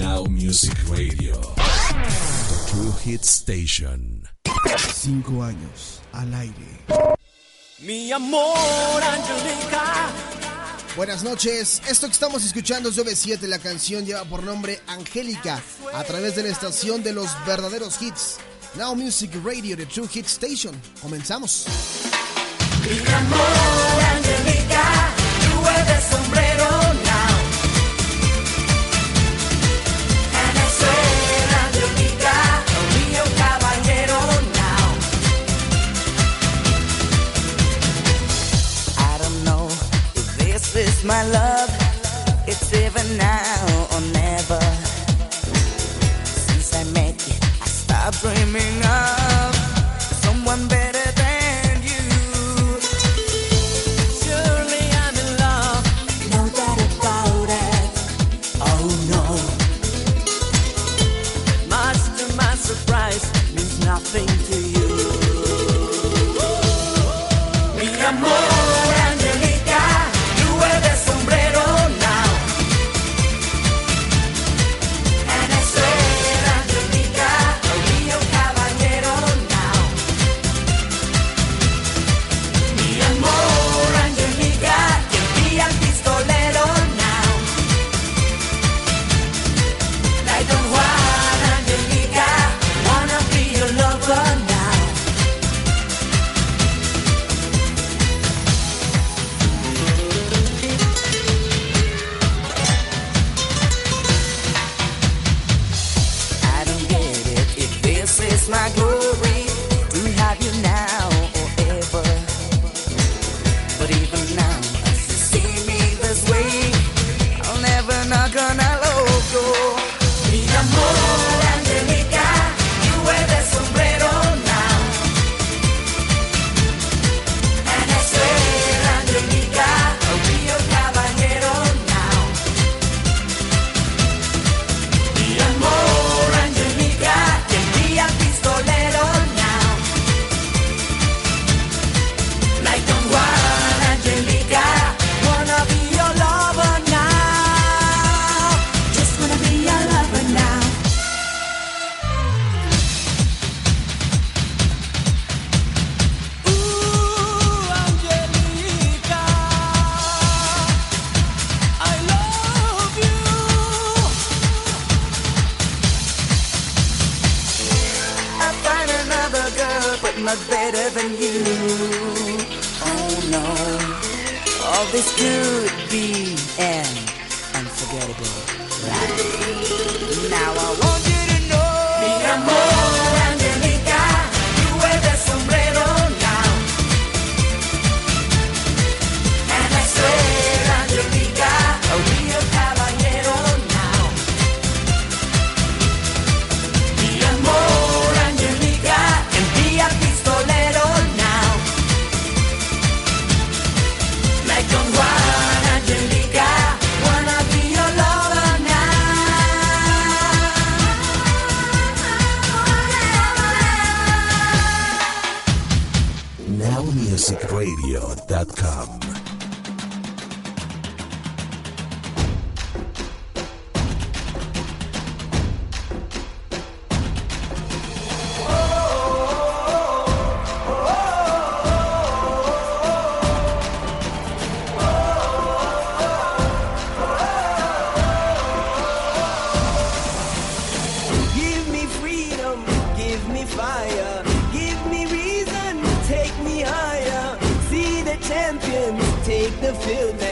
Now Music Radio. The True Hit Station. Cinco años al aire. Mi amor, Angelica. Buenas noches, esto que estamos escuchando es OV7, la canción lleva por nombre Angélica, a través de la estación de los verdaderos hits. Now Music Radio, The True Hit Station. Comenzamos. Mi amor, my love. It's even now or never. Since I met you, I stopped dreaming of someone better than you. Surely I'm in love, no doubt about it. Oh no. Much to my surprise, means nothing to 那个 not better than you. Oh no, all this could be an radio.com. till then.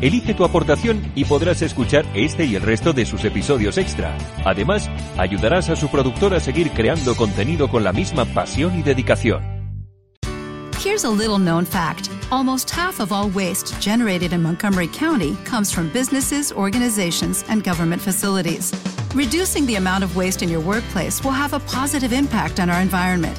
Elige tu aportación y podrás escuchar este y el resto de sus episodios extra. Además, ayudarás a su productor a seguir creando contenido con la misma pasión y dedicación. Here's a little known fact almost half of all waste generated in Montgomery County comes from businesses, organizations, and government facilities. Reducing the amount of waste in your workplace will have a positive impact on our environment.